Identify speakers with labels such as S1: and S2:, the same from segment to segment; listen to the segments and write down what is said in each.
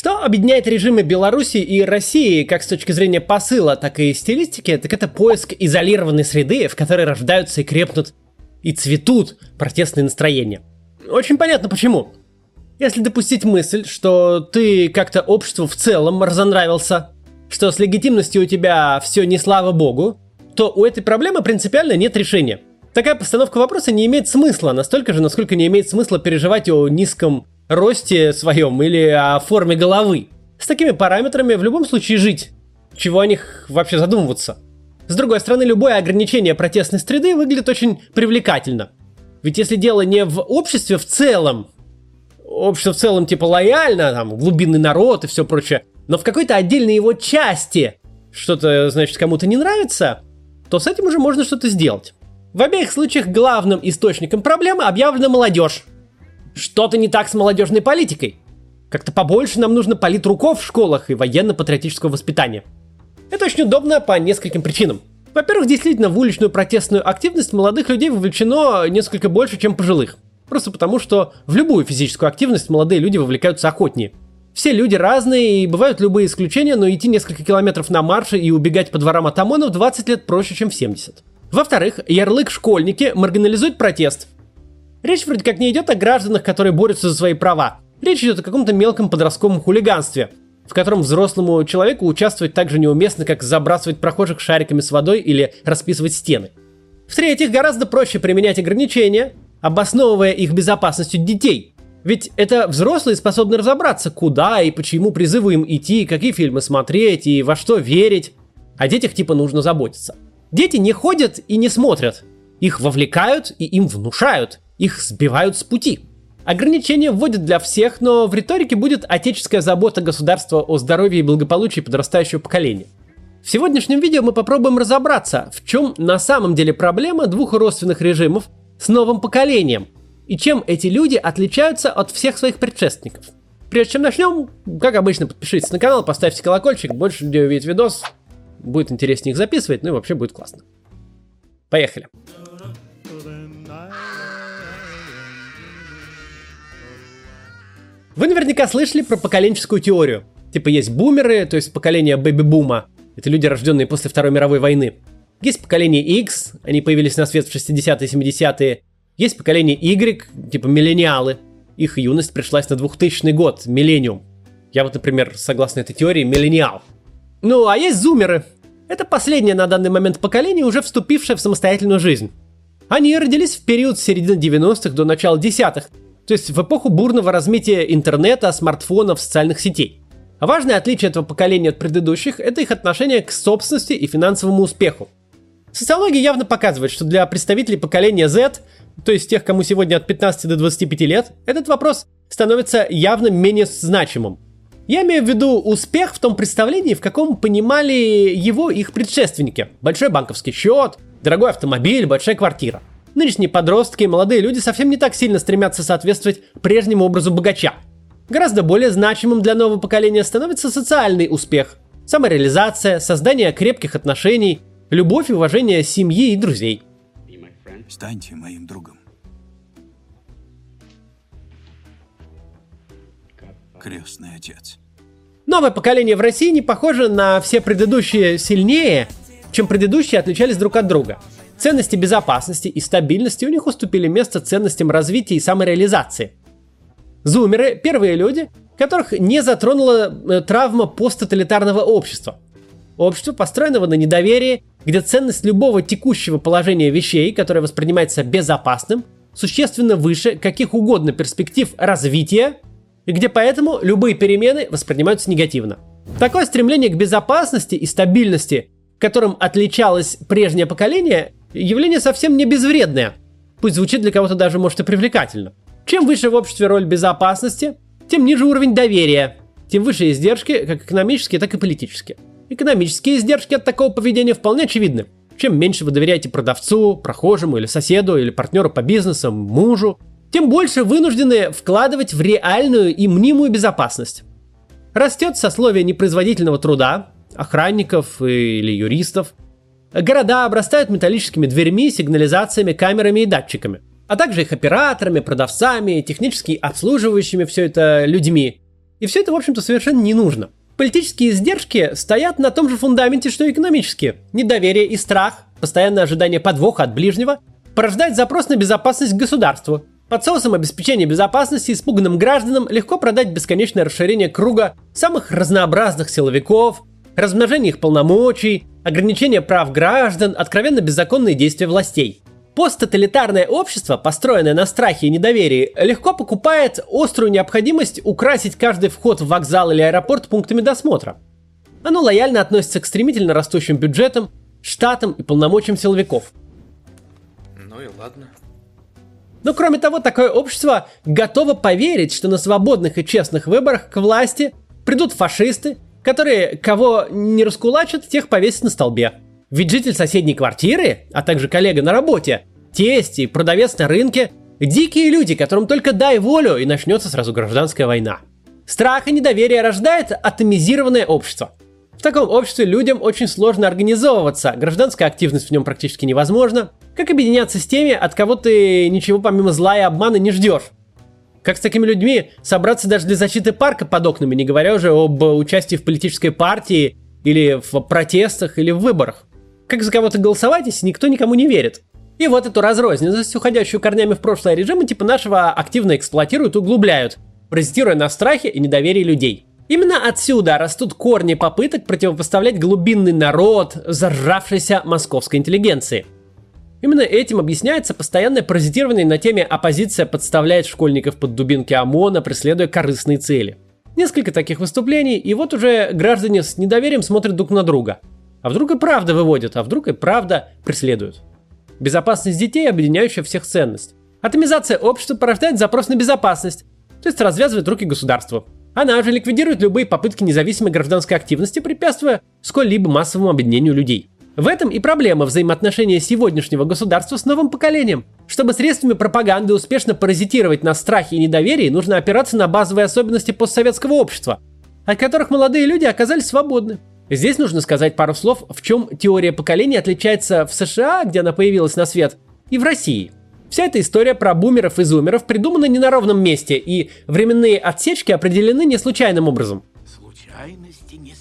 S1: Что объединяет режимы Беларуси и России как с точки зрения посыла, так и стилистики, так это поиск изолированной среды, в которой рождаются и крепнут и цветут протестные настроения. Очень понятно почему. Если допустить мысль, что ты как-то обществу в целом разонравился, что с легитимностью у тебя все не слава богу, то у этой проблемы принципиально нет решения. Такая постановка вопроса не имеет смысла, настолько же, насколько не имеет смысла переживать о низком росте своем или о форме головы. С такими параметрами в любом случае жить. Чего о них вообще задумываться? С другой стороны, любое ограничение протестной среды выглядит очень привлекательно. Ведь если дело не в обществе в целом, общество в целом типа лояльно, там, глубинный народ и все прочее, но в какой-то отдельной его части что-то, значит, кому-то не нравится, то с этим уже можно что-то сделать. В обеих случаях главным источником проблемы объявлена молодежь. Что-то не так с молодежной политикой. Как-то побольше нам нужно политруков в школах и военно-патриотического воспитания. Это очень удобно по нескольким причинам. Во-первых, действительно, в уличную протестную активность молодых людей вовлечено несколько больше, чем пожилых. Просто потому, что в любую физическую активность молодые люди вовлекаются охотнее. Все люди разные, и бывают любые исключения, но идти несколько километров на марше и убегать по дворам от ОМОНов 20 лет проще, чем в 70. Во-вторых, ярлык «школьники» маргинализует протест. Речь вроде как не идет о гражданах, которые борются за свои права. Речь идет о каком-то мелком подростковом хулиганстве, в котором взрослому человеку участвовать так же неуместно, как забрасывать прохожих шариками с водой или расписывать стены. В-третьих, гораздо проще применять ограничения, обосновывая их безопасностью детей. Ведь это взрослые способны разобраться, куда и почему призывы им идти, какие фильмы смотреть и во что верить. О детях типа нужно заботиться. Дети не ходят и не смотрят. Их вовлекают и им внушают. Их сбивают с пути. Ограничения вводят для всех, но в риторике будет отеческая забота государства о здоровье и благополучии подрастающего поколения. В сегодняшнем видео мы попробуем разобраться, в чем на самом деле проблема двух родственных режимов с новым поколением, и чем эти люди отличаются от всех своих предшественников. Прежде чем начнем, как обычно, подпишитесь на канал, поставьте колокольчик, больше людей увидит видос, будет интереснее их записывать, ну и вообще будет классно. Поехали. Вы наверняка слышали про поколенческую теорию. Типа есть бумеры, то есть поколение бэби-бума. Это люди, рожденные после Второй мировой войны. Есть поколение X, они появились на свет в 60-е и 70-е. Есть поколение Y, типа миллениалы. Их юность пришлась на 2000 год, миллениум. Я вот, например, согласно этой теории, миллениал. Ну, а есть зумеры. Это последнее на данный момент поколение, уже вступившее в самостоятельную жизнь. Они родились в период с середины 90-х до начала десятых, то есть в эпоху бурного размытия интернета, смартфонов, социальных сетей. Важное отличие этого поколения от предыдущих – это их отношение к собственности и финансовому успеху. Социология явно показывает, что для представителей поколения Z, то есть тех, кому сегодня от 15 до 25 лет, этот вопрос становится явно менее значимым. Я имею в виду успех в том представлении, в каком понимали его их предшественники. Большой банковский счет, дорогой автомобиль, большая квартира. Нынешние подростки и молодые люди совсем не так сильно стремятся соответствовать прежнему образу богача. Гораздо более значимым для нового поколения становится социальный успех, самореализация, создание крепких отношений, любовь и уважение семьи и друзей.
S2: Станьте моим другом. Крестный отец.
S1: Новое поколение в России не похоже на все предыдущие сильнее, чем предыдущие отличались друг от друга – Ценности безопасности и стабильности у них уступили место ценностям развития и самореализации. Зумеры – первые люди, которых не затронула э, травма посттоталитарного общества. Общество, построенного на недоверии, где ценность любого текущего положения вещей, которое воспринимается безопасным, существенно выше каких угодно перспектив развития, и где поэтому любые перемены воспринимаются негативно. Такое стремление к безопасности и стабильности, которым отличалось прежнее поколение, явление совсем не безвредное. Пусть звучит для кого-то даже, может, и привлекательно. Чем выше в обществе роль безопасности, тем ниже уровень доверия, тем выше издержки, как экономические, так и политические. Экономические издержки от такого поведения вполне очевидны. Чем меньше вы доверяете продавцу, прохожему или соседу, или партнеру по бизнесу, мужу, тем больше вынуждены вкладывать в реальную и мнимую безопасность. Растет сословие непроизводительного труда, охранников или юристов, Города обрастают металлическими дверьми, сигнализациями, камерами и датчиками, а также их операторами, продавцами, технически обслуживающими все это людьми. И все это, в общем-то, совершенно не нужно. Политические издержки стоят на том же фундаменте, что и экономические. Недоверие и страх, постоянное ожидание подвоха от ближнего, порождает запрос на безопасность государству. Под соусом обеспечения безопасности испуганным гражданам легко продать бесконечное расширение круга самых разнообразных силовиков, размножение их полномочий, ограничение прав граждан, откровенно беззаконные действия властей. Посттоталитарное общество, построенное на страхе и недоверии, легко покупает острую необходимость украсить каждый вход в вокзал или аэропорт пунктами досмотра. Оно лояльно относится к стремительно растущим бюджетам, штатам и полномочиям силовиков.
S3: Ну и ладно.
S1: Но кроме того, такое общество готово поверить, что на свободных и честных выборах к власти придут фашисты, которые кого не раскулачат, тех повесят на столбе. Ведь житель соседней квартиры, а также коллега на работе, тесть и продавец на рынке – дикие люди, которым только дай волю и начнется сразу гражданская война. Страх и недоверие рождает атомизированное общество. В таком обществе людям очень сложно организовываться, гражданская активность в нем практически невозможна. Как объединяться с теми, от кого ты ничего помимо зла и обмана не ждешь? Как с такими людьми собраться даже для защиты парка под окнами, не говоря уже об участии в политической партии или в протестах или в выборах? Как за кого-то голосовать, если никто никому не верит? И вот эту разрозненность, уходящую корнями в прошлое режима, типа нашего активно эксплуатируют углубляют, паразитируя на страхе и недоверии людей. Именно отсюда растут корни попыток противопоставлять глубинный народ заржавшейся московской интеллигенции. Именно этим объясняется постоянное паразитирование на теме «оппозиция подставляет школьников под дубинки ОМОНа, преследуя корыстные цели». Несколько таких выступлений, и вот уже граждане с недоверием смотрят друг на друга – а вдруг и правда выводят, а вдруг и правда преследуют. Безопасность детей, объединяющая всех ценность. Атомизация общества порождает запрос на безопасность, то есть развязывает руки государству. Она же ликвидирует любые попытки независимой гражданской активности, препятствуя сколь-либо массовому объединению людей. В этом и проблема взаимоотношения сегодняшнего государства с новым поколением. Чтобы средствами пропаганды успешно паразитировать на страхе и недоверии, нужно опираться на базовые особенности постсоветского общества, от которых молодые люди оказались свободны. Здесь нужно сказать пару слов, в чем теория поколения отличается в США, где она появилась на свет, и в России. Вся эта история про бумеров и зумеров придумана не на ровном месте, и временные отсечки определены не случайным образом. Случайности не.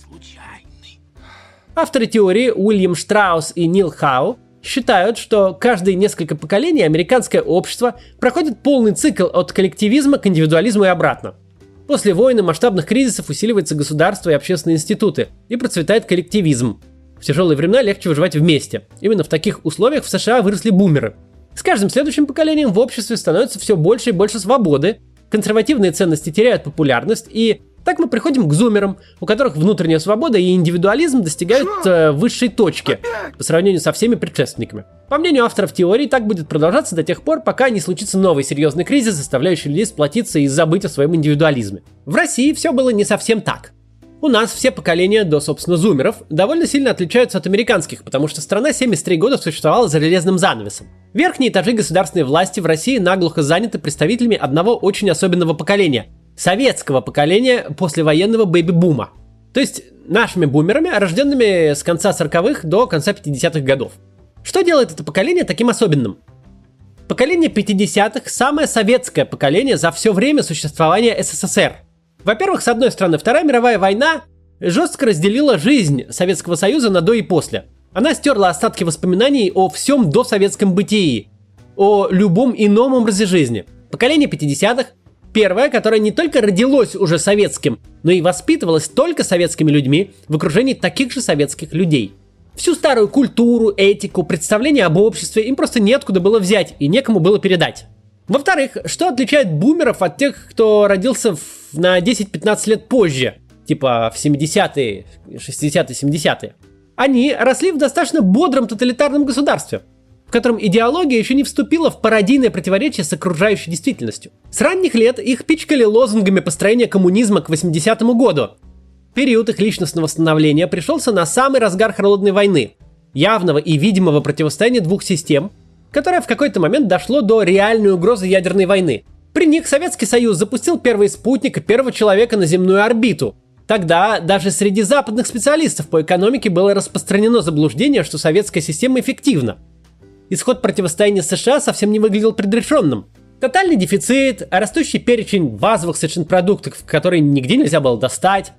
S1: Авторы теории Уильям Штраус и Нил Хау считают, что каждые несколько поколений американское общество проходит полный цикл от коллективизма к индивидуализму и обратно – После войны масштабных кризисов усиливается государство и общественные институты, и процветает коллективизм. В тяжелые времена легче выживать вместе. Именно в таких условиях в США выросли бумеры. С каждым следующим поколением в обществе становится все больше и больше свободы, консервативные ценности теряют популярность, и так мы приходим к зумерам, у которых внутренняя свобода и индивидуализм достигают э, высшей точки по сравнению со всеми предшественниками. По мнению авторов теории, так будет продолжаться до тех пор, пока не случится новый серьезный кризис, заставляющий людей сплотиться и забыть о своем индивидуализме. В России все было не совсем так. У нас все поколения до, собственно, зумеров довольно сильно отличаются от американских, потому что страна 73 года существовала за железным занавесом. Верхние этажи государственной власти в России наглухо заняты представителями одного очень особенного поколения – советского поколения послевоенного бэйби-бума. То есть нашими бумерами, рожденными с конца 40-х до конца 50-х годов. Что делает это поколение таким особенным? Поколение 50-х – самое советское поколение за все время существования СССР. Во-первых, с одной стороны, Вторая мировая война жестко разделила жизнь Советского Союза на до и после. Она стерла остатки воспоминаний о всем досоветском бытии, о любом ином образе жизни. Поколение 50-х – первое, которое не только родилось уже советским, но и воспитывалось только советскими людьми в окружении таких же советских людей – Всю старую культуру, этику, представление об обществе им просто неоткуда было взять и некому было передать. Во-вторых, что отличает бумеров от тех, кто родился в, на 10-15 лет позже, типа в 70-е, 60-е, 70-е? Они росли в достаточно бодром тоталитарном государстве, в котором идеология еще не вступила в пародийное противоречие с окружающей действительностью. С ранних лет их пичкали лозунгами построения коммунизма к 80-му году, Период их личностного становления пришелся на самый разгар холодной войны, явного и видимого противостояния двух систем, которое в какой-то момент дошло до реальной угрозы ядерной войны. При них Советский Союз запустил первый спутник и первого человека на земную орбиту. Тогда даже среди западных специалистов по экономике было распространено заблуждение, что советская система эффективна. Исход противостояния США совсем не выглядел предрешенным. Тотальный дефицит, растущий перечень базовых совершенно продуктов, которые нигде нельзя было достать.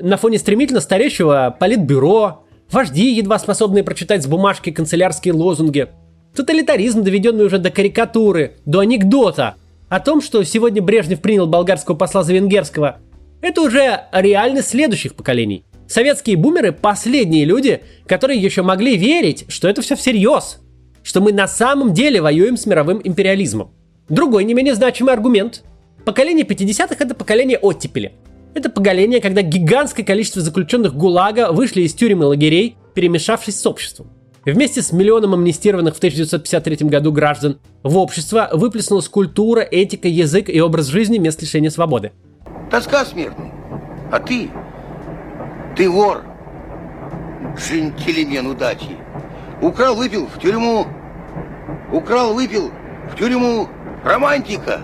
S1: На фоне стремительно стареющего политбюро, вожди, едва способные прочитать с бумажки канцелярские лозунги, тоталитаризм, доведенный уже до карикатуры, до анекдота о том, что сегодня Брежнев принял болгарского посла за венгерского, это уже реальность следующих поколений. Советские бумеры – последние люди, которые еще могли верить, что это все всерьез, что мы на самом деле воюем с мировым империализмом. Другой не менее значимый аргумент. Поколение 50-х – это поколение оттепели. Это поколение, когда гигантское количество заключенных ГУЛАГа вышли из тюрем и лагерей, перемешавшись с обществом. Вместе с миллионом амнистированных в 1953 году граждан в общество выплеснулась культура, этика, язык и образ жизни мест лишения свободы.
S4: Тоска смертный. А ты? Ты вор. Джентльмен удачи. Украл, выпил в тюрьму. Украл, выпил в тюрьму романтика.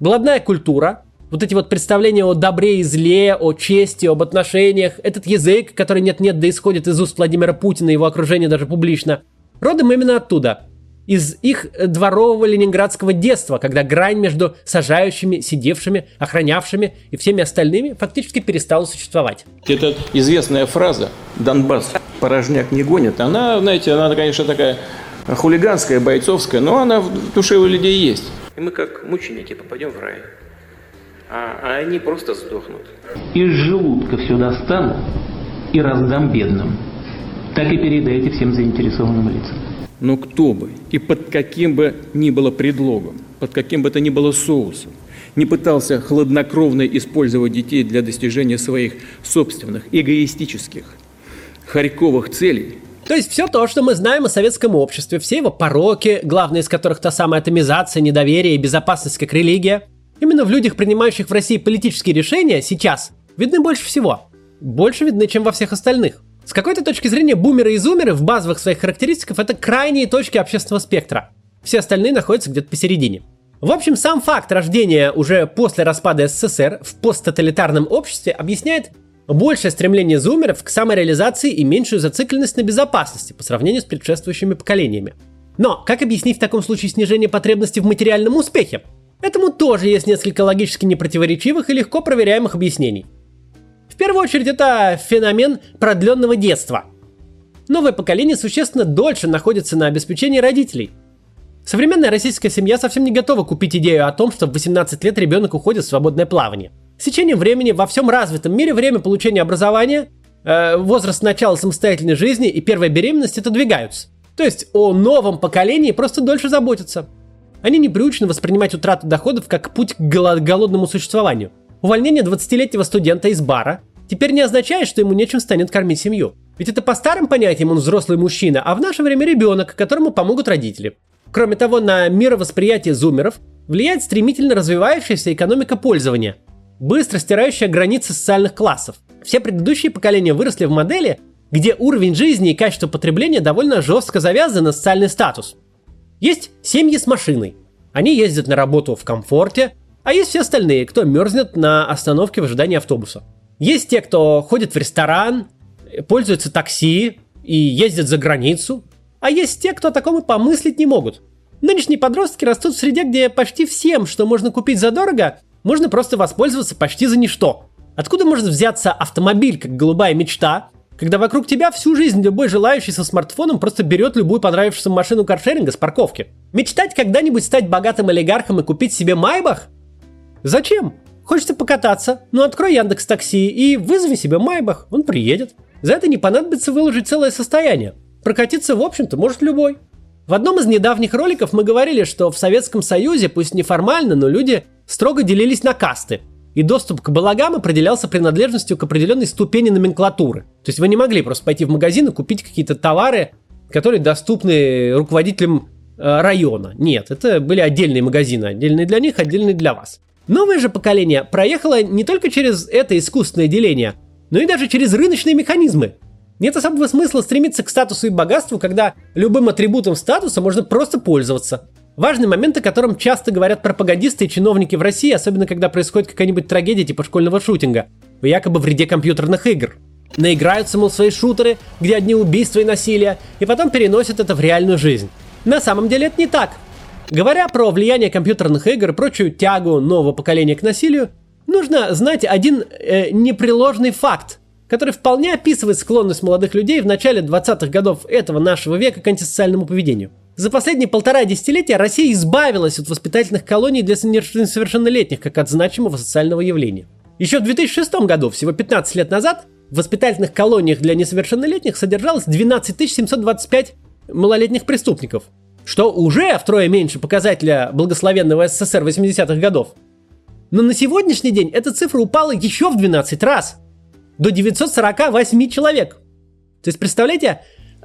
S1: Блатная культура, вот эти вот представления о добре и зле, о чести, об отношениях, этот язык, который нет-нет да исходит из уст Владимира Путина и его окружения даже публично, родом именно оттуда. Из их дворового ленинградского детства, когда грань между сажающими, сидевшими, охранявшими и всеми остальными фактически перестала существовать.
S5: Это известная фраза «Донбасс порожняк не гонит». Она, знаете, она, конечно, такая хулиганская, бойцовская, но она в душе у людей есть.
S3: И мы как мученики попадем в рай. А, а они просто сдохнут.
S6: Из желудка все достану и раздам бедным. Так и передайте всем заинтересованным лицам.
S5: Но кто бы и под каким бы ни было предлогом, под каким бы то ни было соусом, не пытался хладнокровно использовать детей для достижения своих собственных эгоистических, харьковых целей,
S1: то есть все то, что мы знаем о советском обществе, все его пороки, главные из которых та самая атомизация, недоверие и безопасность как религия, именно в людях, принимающих в России политические решения, сейчас видны больше всего. Больше видны, чем во всех остальных. С какой-то точки зрения бумеры и зумеры в базовых своих характеристиках это крайние точки общественного спектра. Все остальные находятся где-то посередине. В общем, сам факт рождения уже после распада СССР в посттоталитарном обществе объясняет большее стремление зумеров к самореализации и меньшую зацикленность на безопасности по сравнению с предшествующими поколениями. Но как объяснить в таком случае снижение потребности в материальном успехе? Этому тоже есть несколько логически непротиворечивых и легко проверяемых объяснений. В первую очередь это феномен продленного детства. Новое поколение существенно дольше находится на обеспечении родителей. Современная российская семья совсем не готова купить идею о том, что в 18 лет ребенок уходит в свободное плавание – с течением времени во всем развитом мире время получения образования, э, возраст начала самостоятельной жизни и первая беременность отодвигаются. То есть о новом поколении просто дольше заботятся. Они не приучены воспринимать утрату доходов как путь к голодному существованию. Увольнение 20-летнего студента из бара теперь не означает, что ему нечем станет кормить семью. Ведь это по старым понятиям он взрослый мужчина, а в наше время ребенок, которому помогут родители. Кроме того, на мировосприятие зумеров влияет стремительно развивающаяся экономика пользования – быстро стирающая границы социальных классов. Все предыдущие поколения выросли в модели, где уровень жизни и качество потребления довольно жестко завязаны на социальный статус. Есть семьи с машиной. Они ездят на работу в комфорте, а есть все остальные, кто мерзнет на остановке в ожидании автобуса. Есть те, кто ходит в ресторан, пользуются такси и ездят за границу, а есть те, кто о таком и помыслить не могут. Нынешние подростки растут в среде, где почти всем, что можно купить задорого, можно просто воспользоваться почти за ничто. Откуда может взяться автомобиль, как голубая мечта, когда вокруг тебя всю жизнь любой желающий со смартфоном просто берет любую понравившуюся машину каршеринга с парковки? Мечтать когда-нибудь стать богатым олигархом и купить себе Майбах? Зачем? Хочется покататься? Ну открой Яндекс Такси и вызови себе Майбах, он приедет. За это не понадобится выложить целое состояние. Прокатиться, в общем-то, может любой. В одном из недавних роликов мы говорили, что в Советском Союзе, пусть неформально, но люди строго делились на касты. И доступ к балагам определялся принадлежностью к определенной ступени номенклатуры. То есть вы не могли просто пойти в магазин и купить какие-то товары, которые доступны руководителям э, района. Нет, это были отдельные магазины, отдельные для них, отдельные для вас. Новое же поколение проехало не только через это искусственное деление, но и даже через рыночные механизмы. Нет особого смысла стремиться к статусу и богатству, когда любым атрибутом статуса можно просто пользоваться. Важный момент, о котором часто говорят пропагандисты и чиновники в России, особенно когда происходит какая-нибудь трагедия типа школьного шутинга, в якобы вреде компьютерных игр. Наиграются, мол, свои шутеры, где одни убийства и насилие, и потом переносят это в реальную жизнь. На самом деле это не так. Говоря про влияние компьютерных игр и прочую тягу нового поколения к насилию, нужно знать один э, непреложный факт, который вполне описывает склонность молодых людей в начале 20-х годов этого нашего века к антисоциальному поведению. За последние полтора десятилетия Россия избавилась от воспитательных колоний для несовершеннолетних как от значимого социального явления. Еще в 2006 году, всего 15 лет назад, в воспитательных колониях для несовершеннолетних содержалось 12 725 малолетних преступников, что уже втрое меньше показателя благословенного СССР 80-х годов. Но на сегодняшний день эта цифра упала еще в 12 раз, до 948 человек. То есть, представляете,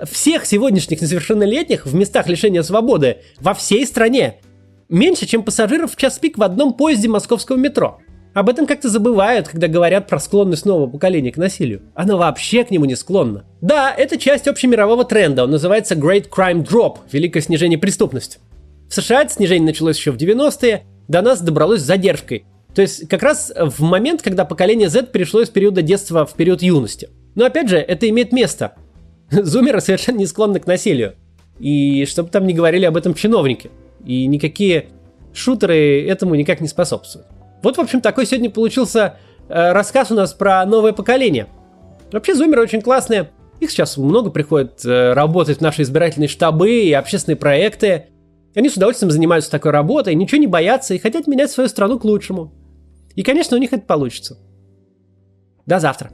S1: всех сегодняшних несовершеннолетних в местах лишения свободы во всей стране меньше, чем пассажиров в час пик в одном поезде московского метро. Об этом как-то забывают, когда говорят про склонность нового поколения к насилию. Оно вообще к нему не склонно. Да, это часть общемирового тренда, он называется Great Crime Drop, великое снижение преступности. В США это снижение началось еще в 90-е, до нас добралось с задержкой. То есть как раз в момент, когда поколение Z перешло из периода детства в период юности. Но опять же, это имеет место. Зумеры совершенно не склонны к насилию. И чтобы там не говорили об этом чиновники. И никакие шутеры этому никак не способствуют. Вот, в общем, такой сегодня получился э, рассказ у нас про новое поколение. Вообще, зумеры очень классные. Их сейчас много приходит э, работать в наши избирательные штабы и общественные проекты. Они с удовольствием занимаются такой работой, ничего не боятся и хотят менять свою страну к лучшему. И, конечно, у них это получится. До завтра.